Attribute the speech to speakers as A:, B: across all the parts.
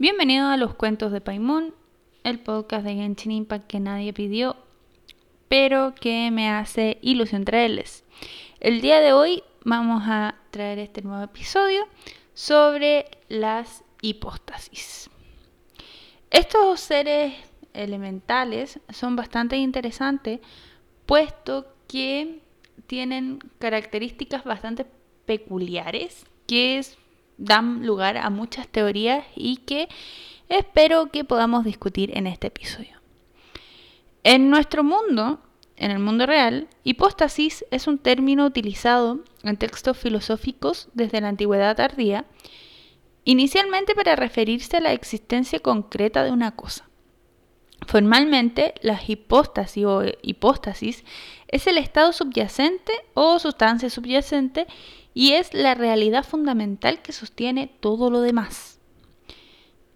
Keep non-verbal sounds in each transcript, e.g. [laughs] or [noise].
A: Bienvenido a los cuentos de Paimon, el podcast de Genshin Impact que nadie pidió, pero que me hace ilusión traerles. El día de hoy vamos a traer este nuevo episodio sobre las hipóstasis. Estos seres elementales son bastante interesantes puesto que tienen características bastante peculiares que dan lugar a muchas teorías y que espero que podamos discutir en este episodio. En nuestro mundo, en el mundo real, hipóstasis es un término utilizado en textos filosóficos desde la antigüedad tardía, inicialmente para referirse a la existencia concreta de una cosa. Formalmente, la hipóstasis o hipóstasis es el estado subyacente o sustancia subyacente y es la realidad fundamental que sostiene todo lo demás.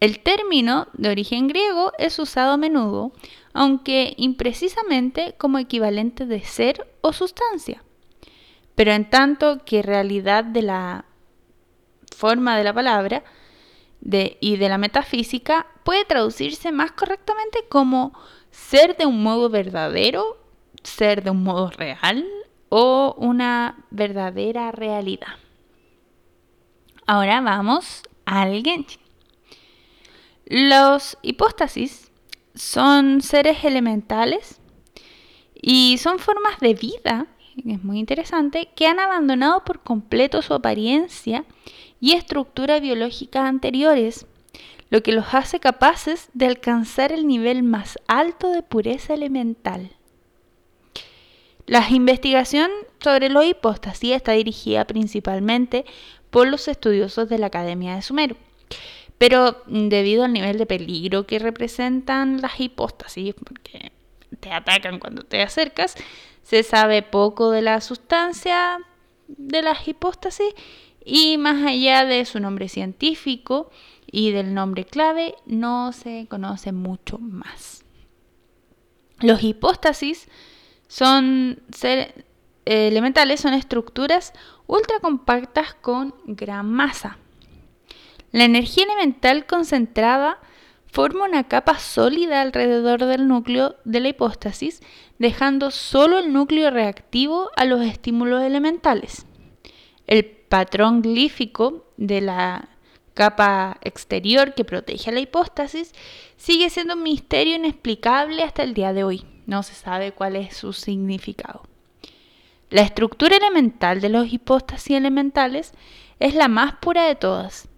A: El término, de origen griego, es usado a menudo, aunque imprecisamente como equivalente de ser o sustancia. Pero en tanto que realidad de la forma de la palabra y de la metafísica puede traducirse más correctamente como ser de un modo verdadero, ser de un modo real o una verdadera realidad. Ahora vamos al Genshin. Los hipóstasis son seres elementales y son formas de vida, es muy interesante, que han abandonado por completo su apariencia y estructura biológica anteriores, lo que los hace capaces de alcanzar el nivel más alto de pureza elemental. La investigación sobre los hipóstasis está dirigida principalmente por los estudiosos de la Academia de Sumeru. Pero debido al nivel de peligro que representan las hipóstasis, porque te atacan cuando te acercas, se sabe poco de la sustancia de las hipóstasis y más allá de su nombre científico y del nombre clave, no se conoce mucho más. Los hipóstasis son ser, elementales, son estructuras ultra compactas con gran masa. La energía elemental concentrada forma una capa sólida alrededor del núcleo de la hipóstasis, dejando solo el núcleo reactivo a los estímulos elementales. El patrón glífico de la capa exterior que protege a la hipóstasis sigue siendo un misterio inexplicable hasta el día de hoy. No se sabe cuál es su significado. La estructura elemental de los hipóstasis elementales es la más pura de todas.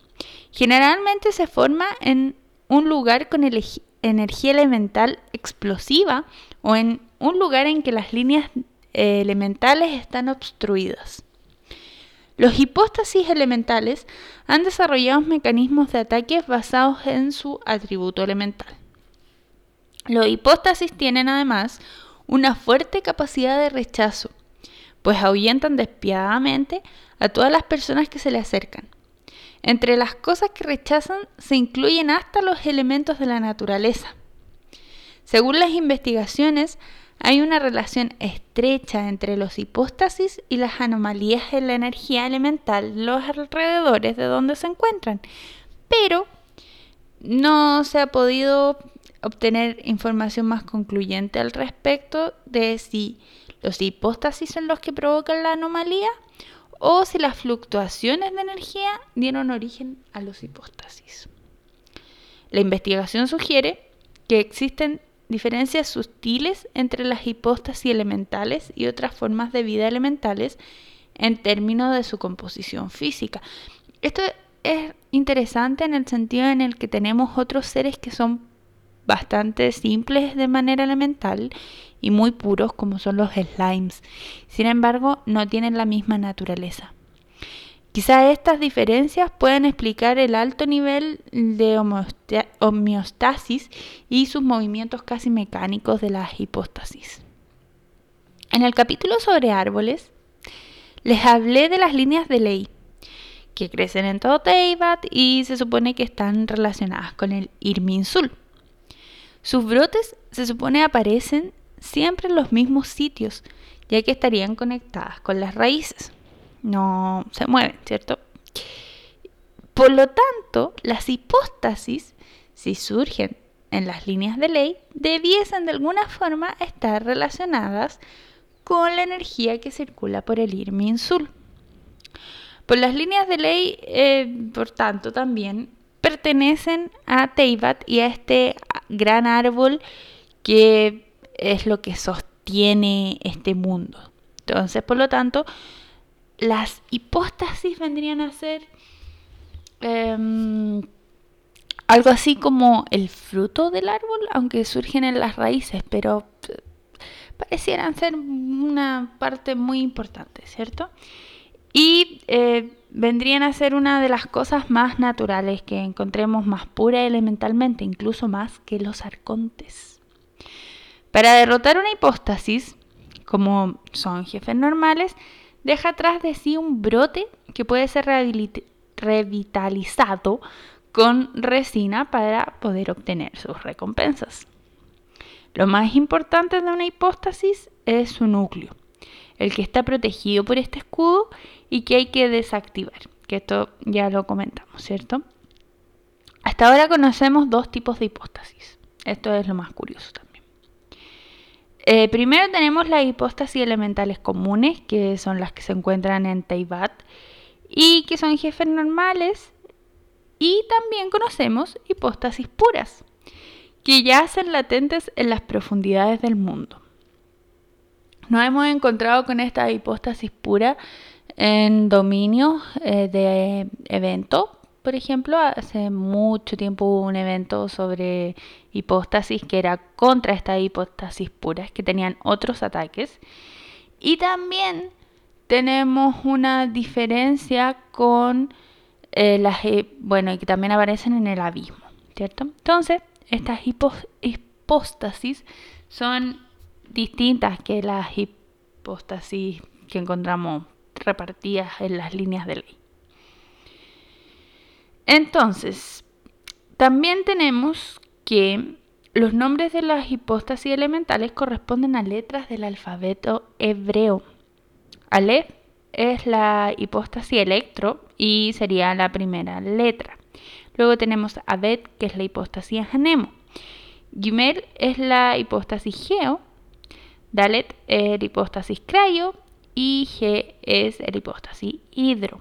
A: Generalmente se forma en un lugar con energía elemental explosiva o en un lugar en que las líneas eh, elementales están obstruidas. Los hipóstasis elementales han desarrollado mecanismos de ataque basados en su atributo elemental. Los hipóstasis tienen además una fuerte capacidad de rechazo, pues ahuyentan despiadadamente a todas las personas que se le acercan. Entre las cosas que rechazan se incluyen hasta los elementos de la naturaleza. Según las investigaciones, hay una relación estrecha entre los hipóstasis y las anomalías en la energía elemental, los alrededores de donde se encuentran, pero no se ha podido obtener información más concluyente al respecto de si los hipóstasis son los que provocan la anomalía o si las fluctuaciones de energía dieron origen a los hipóstasis. La investigación sugiere que existen diferencias sutiles entre las hipóstasis elementales y otras formas de vida elementales en términos de su composición física. Esto es interesante en el sentido en el que tenemos otros seres que son bastante simples de manera elemental y muy puros como son los slimes. Sin embargo, no tienen la misma naturaleza. Quizá estas diferencias puedan explicar el alto nivel de homeostasis y sus movimientos casi mecánicos de la hipóstasis. En el capítulo sobre árboles, les hablé de las líneas de ley que crecen en todo Teyvat y se supone que están relacionadas con el Irminsul. Sus brotes se supone aparecen siempre en los mismos sitios, ya que estarían conectadas con las raíces no se mueven, ¿cierto? Por lo tanto, las hipóstasis, si surgen en las líneas de ley, debiesen de alguna forma estar relacionadas con la energía que circula por el Irminsul. Por las líneas de ley, eh, por tanto, también pertenecen a Teibat y a este gran árbol que es lo que sostiene este mundo. Entonces, por lo tanto, las hipóstasis vendrían a ser em, algo así como el fruto del árbol, aunque surgen en las raíces, pero eh, parecieran ser una parte muy importante, ¿cierto? Y eh, vendrían a ser una de las cosas más naturales que encontremos más pura elementalmente, incluso más que los arcontes. Para derrotar una hipóstasis, como son jefes normales, deja atrás de sí un brote que puede ser revitalizado con resina para poder obtener sus recompensas. Lo más importante de una hipóstasis es su núcleo, el que está protegido por este escudo y que hay que desactivar, que esto ya lo comentamos, ¿cierto? Hasta ahora conocemos dos tipos de hipóstasis. Esto es lo más curioso también. Eh, primero tenemos las hipóstasis elementales comunes, que son las que se encuentran en Teibat y que son jefes normales y también conocemos hipóstasis puras, que yacen latentes en las profundidades del mundo. Nos hemos encontrado con esta hipóstasis pura en dominios eh, de evento. Por ejemplo, hace mucho tiempo hubo un evento sobre hipóstasis que era contra estas hipóstasis puras, que tenían otros ataques. Y también tenemos una diferencia con eh, las, bueno, y que también aparecen en el abismo, ¿cierto? Entonces, estas hipóstasis son distintas que las hipóstasis que encontramos repartidas en las líneas de ley. Entonces, también tenemos que los nombres de las hipóstasis elementales corresponden a letras del alfabeto hebreo. Aleph es la hipóstasis electro y sería la primera letra. Luego tenemos Abed, que es la hipóstasis anemo. Gimel es la hipóstasis geo. Dalet es la hipóstasis crayo. Y G es la hipóstasis hidro.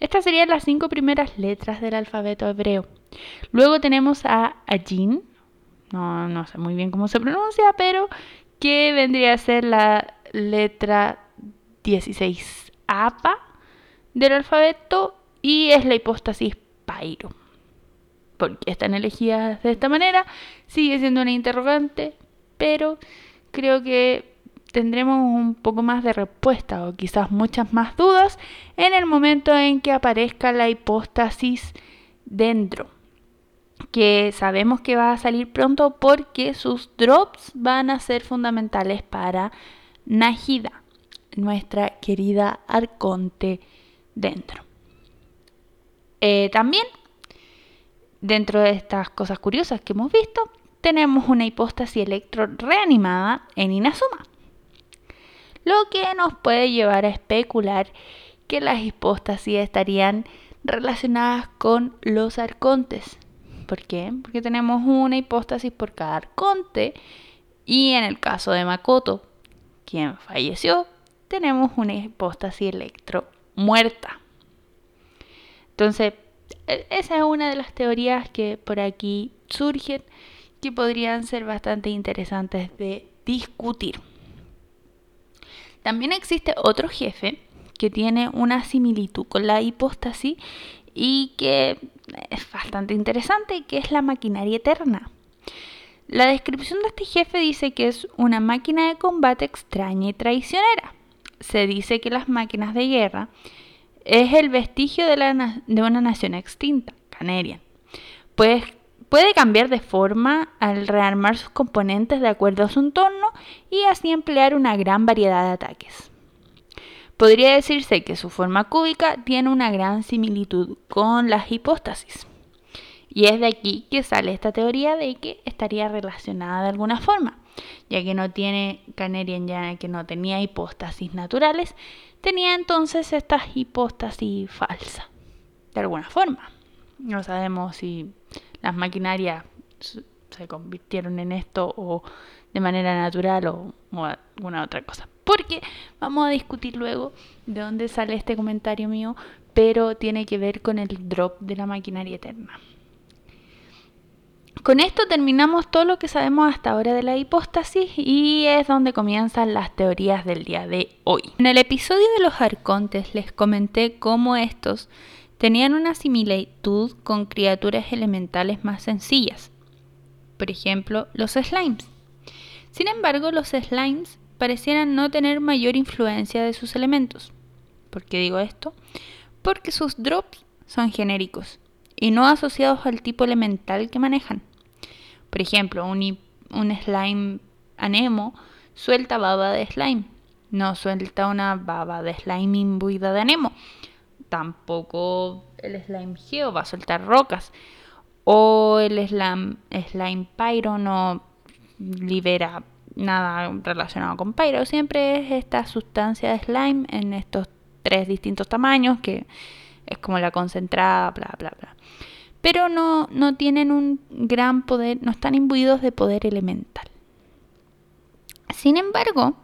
A: Estas serían las cinco primeras letras del alfabeto hebreo. Luego tenemos a Ajin, no, no sé muy bien cómo se pronuncia, pero que vendría a ser la letra 16 APA del alfabeto y es la hipóstasis Pairo. ¿Por qué están elegidas de esta manera? Sigue siendo una interrogante, pero creo que tendremos un poco más de respuesta o quizás muchas más dudas en el momento en que aparezca la hipóstasis dentro que sabemos que va a salir pronto porque sus drops van a ser fundamentales para Najida, nuestra querida Arconte dentro. Eh, también, dentro de estas cosas curiosas que hemos visto, tenemos una hipóstasis electro reanimada en Inazuma, lo que nos puede llevar a especular que las hipóstasis estarían relacionadas con los arcontes. ¿Por qué? Porque tenemos una hipóstasis por cada arconte y en el caso de Makoto, quien falleció, tenemos una hipóstasis electro muerta. Entonces, e, esa es una de las teorías que por aquí surgen que podrían ser bastante interesantes de discutir. También existe otro jefe que tiene una similitud con la hipóstasis y que es bastante interesante, que es la maquinaria eterna. La descripción de este jefe dice que es una máquina de combate extraña y traicionera. Se dice que las máquinas de guerra es el vestigio de, una nación extinta, Canerian. Pues puede cambiar de forma al rearmar sus componentes de acuerdo a su entorno y así emplear una gran variedad de ataques. Podría decirse que su forma cúbica tiene una gran similitud con las hipóstasis. Y es de aquí que sale esta teoría de que estaría relacionada de alguna forma, ya que no tiene Canerian ya que no tenía hipóstasis naturales, tenía entonces estas hipóstasis falsas. de alguna forma. No sabemos si las maquinarias se convirtieron en esto o de manera natural o, alguna otra cosa. Porque vamos a discutir luego de dónde sale este comentario mío, pero tiene que ver con el drop de la maquinaria eterna. Con esto terminamos todo lo que sabemos hasta ahora de la hipóstasis y es donde comienzan las teorías del día de hoy. En el episodio de los arcontes les comenté cómo estos tenían una similitud con criaturas elementales más sencillas, por ejemplo los slimes. Sin embargo, los slimes parecieran no tener mayor influencia de sus elementos. ¿Por qué digo esto? Porque sus drops son genéricos y no asociados al tipo elemental que manejan. Por ejemplo, un, un slime anemo suelta baba de slime, no suelta una baba de slime imbuida de anemo tampoco el slime geo va a soltar rocas. O el slime, slime pyro no libera nada relacionado con pyro. Siempre es esta sustancia de slime en estos tres distintos tamaños que es como la concentrada, bla, bla, bla. Pero no, no tienen un gran poder, no están imbuidos de poder elemental. Sin embargo,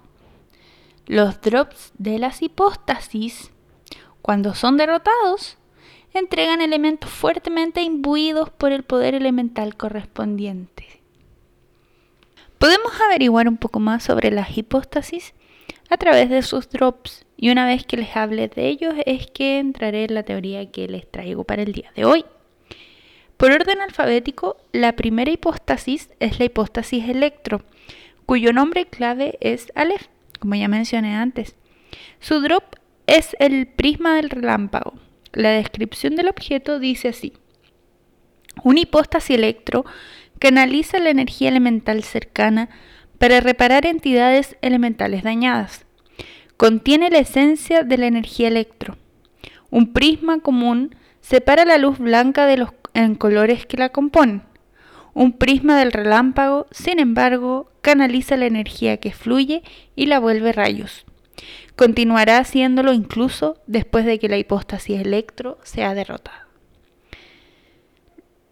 A: los drops de las hipóstasis cuando son derrotados, entregan elementos fuertemente imbuidos por el poder elemental correspondiente. Podemos averiguar un poco más sobre las hipóstasis a través de sus drops y una vez que les hable de ellos es que entraré en la teoría que les traigo para el día de hoy. Por orden alfabético, la primera hipóstasis es la hipóstasis electro, cuyo nombre clave es Aleph, como ya mencioné antes. Su drop es el prisma del relámpago. La descripción del objeto dice así. Un hipóstasis electro canaliza la energía elemental cercana para reparar entidades elementales dañadas. Contiene la esencia de la energía electro. Un prisma común separa la luz blanca de los en colores que la componen. Un prisma del relámpago, sin embargo, canaliza la energía que fluye y la vuelve rayos. Continuará haciéndolo incluso después de que la hipóstasis electro sea derrotada.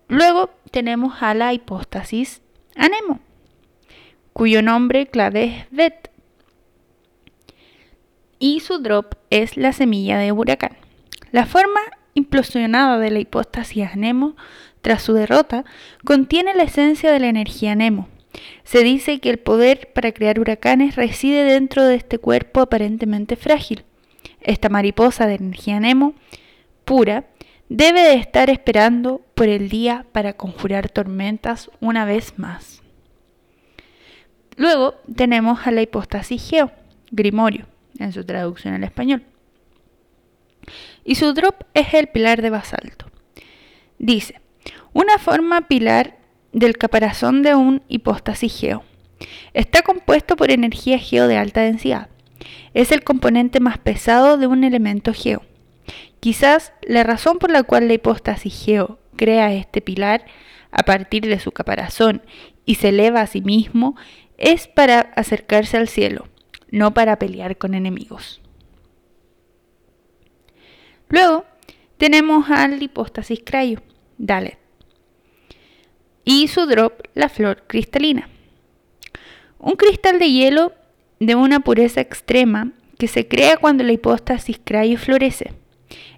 A: Luego tenemos a la hipóstasis anemo, cuyo nombre clave es VET. Y su drop es la semilla de huracán. La forma implosionada de la hipóstasis anemo tras su derrota contiene la esencia de la energía anemo, se dice que el poder para crear huracanes reside dentro de este cuerpo aparentemente frágil. Esta mariposa de energía Nemo, pura, debe de estar esperando por el día para conjurar tormentas una vez más. Luego tenemos a la hipóstasis Geo, Grimorio, en su traducción al español. Y su drop es el pilar de basalto. Dice, una forma pilar del caparazón de un hipóstasis geo. Está compuesto por energía geo de alta densidad. Es el componente más pesado de un elemento geo. Quizás la razón por la cual la hipóstasis geo crea este pilar a partir de su caparazón y se eleva a sí mismo es para acercarse al cielo, no para pelear con enemigos. Luego tenemos al hipóstasis crayo, Dalet y su drop la flor cristalina. Un cristal de hielo de una pureza extrema que se crea cuando la hipóstasis crayo florece.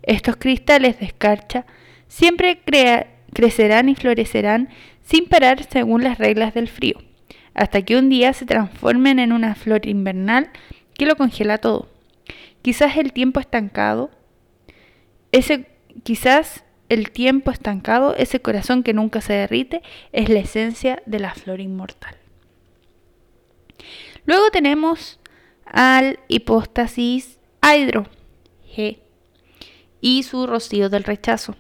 A: Estos cristales de escarcha siempre crecerán y florecerán sin parar según las reglas del frío, hasta que un día se transformen en una flor invernal que lo congela todo. Quizás el tiempo estancado, ese quizás el tiempo estancado, ese corazón que nunca se derrite, es la esencia de la flor inmortal. Luego tenemos al hipóstasis hidro, G, y su rocío del rechazo.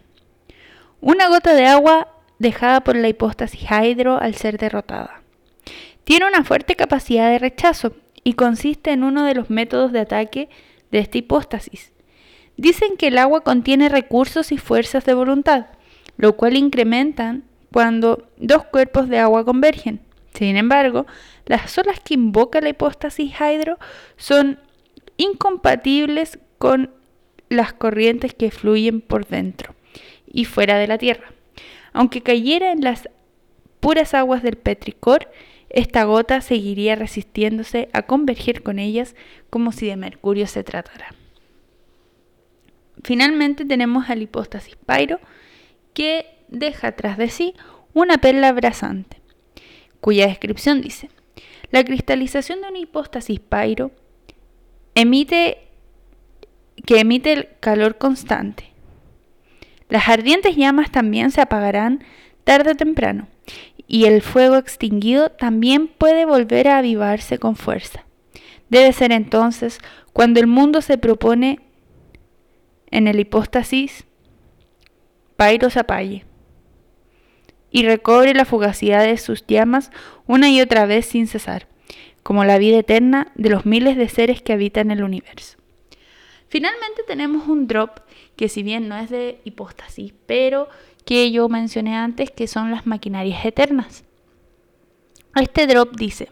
A: Una gota de agua dejada por la hipóstasis hidro al ser derrotada. Tiene una fuerte capacidad de rechazo y consiste en uno de los métodos de ataque de esta hipóstasis, Dicen que el agua contiene recursos y fuerzas de voluntad, lo cual incrementan cuando dos cuerpos de agua convergen. Sin embargo, las olas que invoca la hipóstasis hidro son incompatibles con las corrientes que fluyen por dentro. y fuera de la Tierra. Aunque cayera en las puras aguas del petricor, esta gota seguiría resistiéndose a converger con ellas como si de mercurio se tratara. Finalmente tenemos al hipóstasis Pyro, que deja tras de sí una perla abrasante, cuya descripción dice, la cristalización de una hipóstasis Pyro emite que emite el calor constante. Las ardientes llamas también se apagarán tarde o temprano, y el fuego extinguido también puede volver a avivarse con fuerza. Debe ser entonces cuando el mundo se propone en el hipóstasis Pairo se apague y recobre la fugacidad de sus llamas una y otra vez sin cesar, como la vida eterna de los miles de seres que habitan el universo. Finalmente tenemos un drop que si bien no es de hipóstasis, pero que yo mencioné antes que son las maquinarias eternas. Este drop dice,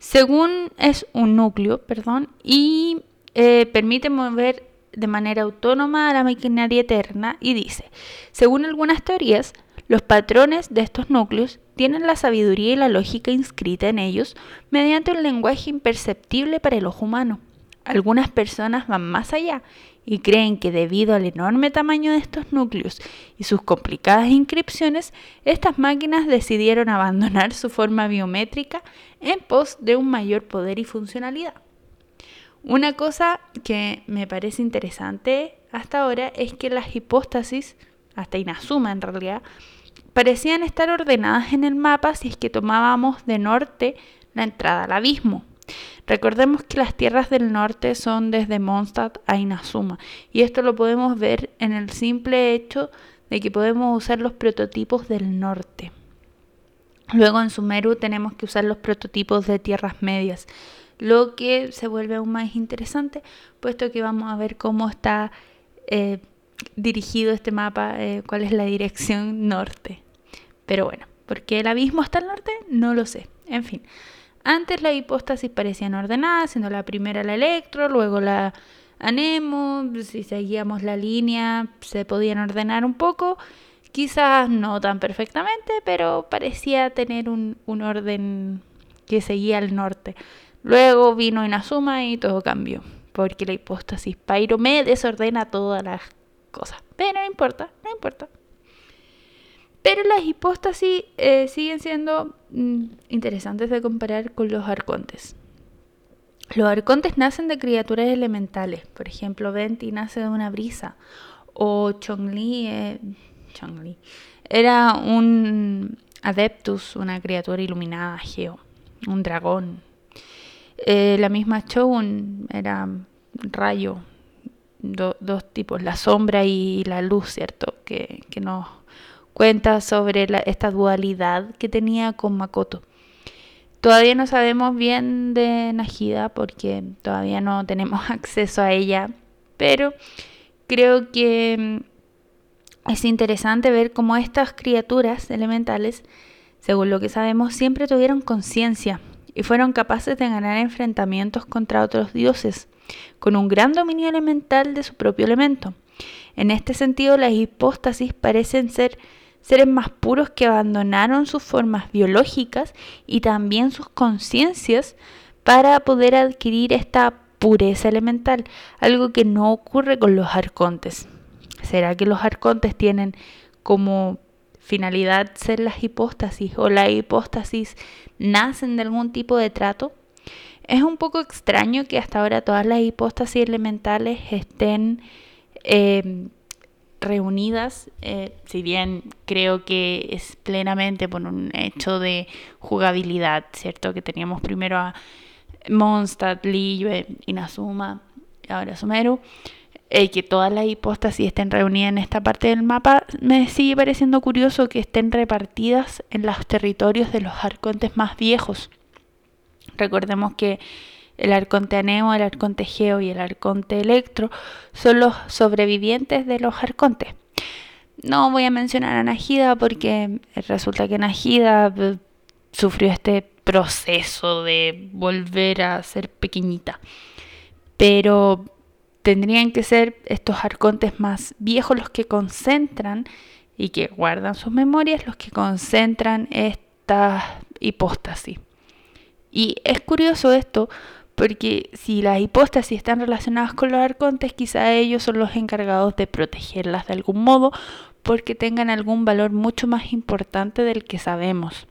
A: según es un núcleo, perdón, y eh, permite mover de manera autónoma a la maquinaria eterna y dice, según algunas teorías, los patrones de estos núcleos tienen la sabiduría y la lógica inscrita en ellos mediante un lenguaje imperceptible para el ojo humano. Algunas personas van más allá y creen que debido al enorme tamaño de estos núcleos y sus complicadas inscripciones, estas máquinas decidieron abandonar su forma biométrica en pos de un mayor poder y funcionalidad. Una cosa que me parece interesante hasta ahora es que las hipóstasis, hasta Inazuma en realidad, parecían estar ordenadas en el mapa si es que tomábamos de norte la entrada al abismo. Recordemos que las tierras del norte son desde Mondstadt a Inazuma y esto lo podemos ver en el simple hecho de que podemos usar los prototipos del norte. Luego en Sumeru tenemos que usar los prototipos de tierras medias, lo que se vuelve aún más interesante, puesto que vamos a ver cómo está eh, dirigido este mapa, eh, cuál es la dirección norte. Pero bueno, ¿por qué el abismo está al norte? No lo sé. En fin. Antes las hipóstasis parecían ordenadas, siendo la primera la electro, luego la anemo, si seguíamos la línea se podían ordenar un poco, quizás no tan perfectamente, pero parecía tener un, orden que seguía al norte. Luego vino Inazuma y todo cambió, porque la hipóstasis Pyro me desordena todas las cosas. Pero no importa, no importa. Pero las hipóstasis eh, siguen siendo mm, interesantes de comparar con los arcontes. Los arcontes nacen de criaturas elementales. Por ejemplo, Venti nace de una brisa. O Chongli, eh, Chongli era un adeptus, una criatura iluminada, Geo, un dragón. Eh, la misma Chogun era rayo, dos tipos, la sombra y la luz, ¿cierto? Que, que nos cuenta sobre esta dualidad que tenía con Makoto. Todavía no sabemos bien de Najida porque todavía no tenemos [laughs] acceso a ella, pero creo que mm, es interesante ver cómo estas criaturas elementales, según lo que sabemos, siempre tuvieron conciencia y fueron capaces de ganar enfrentamientos contra otros dioses, con un gran dominio elemental de su propio elemento. En este sentido, las hipóstasis parecen ser seres más puros que abandonaron sus formas biológicas y también sus conciencias para poder adquirir esta pureza elemental, algo que no ocurre con los arcontes. ¿Será que los arcontes tienen como finalidad ser las hipóstasis o la hipóstasis nacen de algún tipo de trato? Es un poco extraño que hasta ahora todas las hipóstasis elementales estén eh, reunidas, eh, si bien creo que es plenamente por un hecho de jugabilidad, ¿cierto? Que teníamos primero a Mondstadt, Liyue, Inazuma, ahora Sumeru, eh, que todas las hipóstasis estén reunidas en esta parte del mapa, me sigue pareciendo curioso que estén repartidas en los territorios de los arcontes más viejos. Recordemos que el arconte Anemo, el arconte Geo y el arconte Electro son los sobrevivientes de los arcontes. No voy a mencionar a Najida porque resulta que Najida eh, sufrió este proceso de volver a ser pequeñita. Pero tendrían que ser estos arcontes más viejos los que concentran y que guardan sus memorias, los que concentran esta hipóstasis. Y es curioso esto porque si las hipóstasis están relacionadas con los arcontes, quizá ellos son los encargados de protegerlas de algún modo porque tengan algún valor mucho más importante del que sabemos.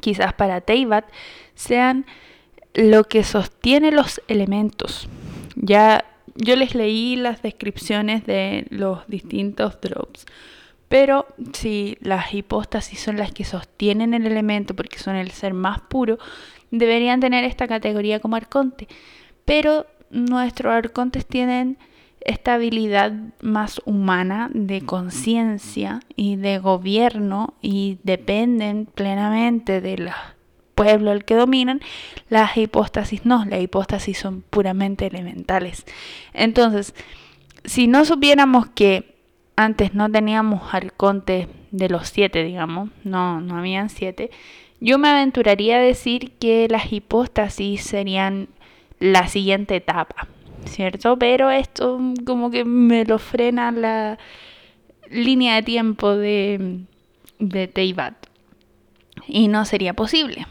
A: Quizás para Teibat sean lo que sostiene los elementos. Ya yo les leí las descripciones de los distintos drops, pero si las hipóstasis son las que sostienen el elemento porque son el ser más puro, deberían tener esta categoría como arconte. Pero nuestros arcontes tienen esta habilidad más humana de conciencia y de gobierno y dependen plenamente del pueblo al que dominan, las hipóstasis no, las hipóstasis son puramente elementales. Entonces, si no supiéramos que antes no teníamos arcontes de los siete, digamos, no, no habían siete, yo me aventuraría a decir que las hipóstasis serían la siguiente etapa ¿cierto? Pero esto como que me lo frena la línea de tiempo de, de Teibat y no sería posible.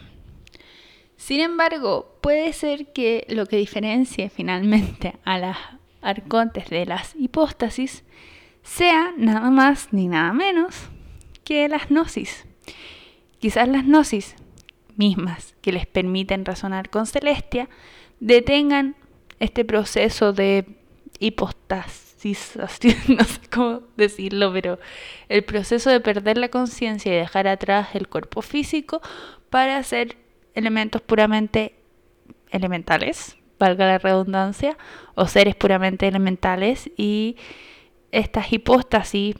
A: Sin embargo, puede ser que lo que diferencie finalmente a las arcontes de las hipóstasis sea nada más ni nada menos que las gnosis. Quizás las gnosis mismas que les permiten razonar con Celestia detengan este proceso de hipostasis, [laughs] no sé cómo decirlo, pero el proceso de perder la conciencia y dejar atrás el cuerpo físico para hacer elementos puramente elementales, valga la redundancia, o seres puramente elementales y estas hipóstasis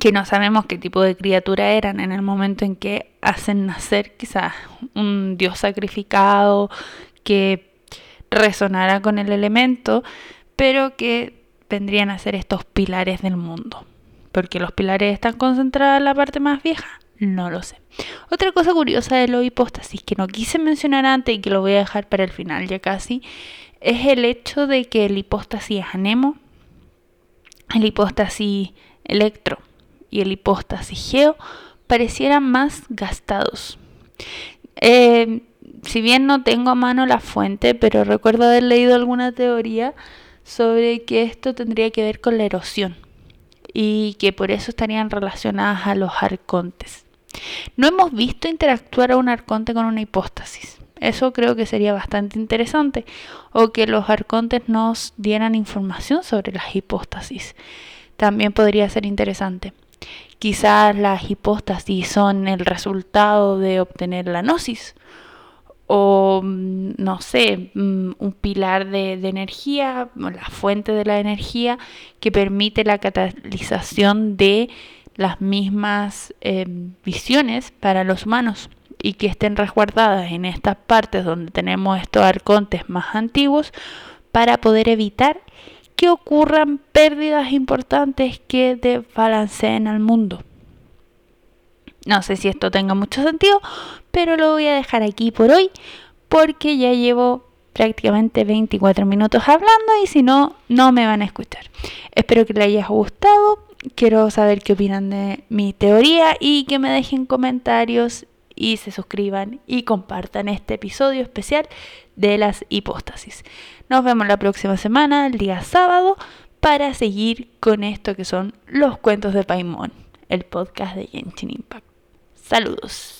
A: que no sabemos qué tipo de criatura eran en el momento en que hacen nacer quizás un dios sacrificado que resonará con el elemento, pero que vendrían a ser estos pilares del mundo. Porque los pilares están concentrados en la parte más vieja, no lo sé. Otra cosa curiosa de los hipóstasis que no quise mencionar antes y que lo voy a dejar para el final ya casi, es el hecho de que el hipóstasis anemo, el hipóstasis electro y el hipóstasis geo parecieran más gastados. Eh, si bien no tengo a mano la fuente, pero recuerdo haber leído alguna teoría sobre que esto tendría que ver con la erosión y que por eso estarían relacionadas a los arcontes. No hemos visto interactuar a un arconte con una hipóstasis. Eso creo que sería bastante interesante. O que los arcontes nos dieran información sobre las hipóstasis. También podría ser interesante. Quizás las hipóstasis son el resultado de obtener la gnosis o mm, no sé, mm, un pilar de, energía, la fuente de la energía que permite la catalización de las mismas em, visiones para los humanos y que estén resguardadas en estas partes donde tenemos estos arcontes más antiguos para poder evitar que ocurran pérdidas importantes que desbalanceen al mundo. No sé si esto tenga mucho sentido, pero lo voy a dejar aquí por hoy porque ya llevo prácticamente 24 minutos hablando y si no, no me van a escuchar. Espero que les haya gustado. Quiero saber qué opinan de mi teoría y que me dejen comentarios y se suscriban y compartan este episodio especial de las hipóstasis. Nos vemos la próxima semana, el día sábado, para seguir con esto que son los cuentos de Paimon, el podcast de Genshin Impact. Saludos.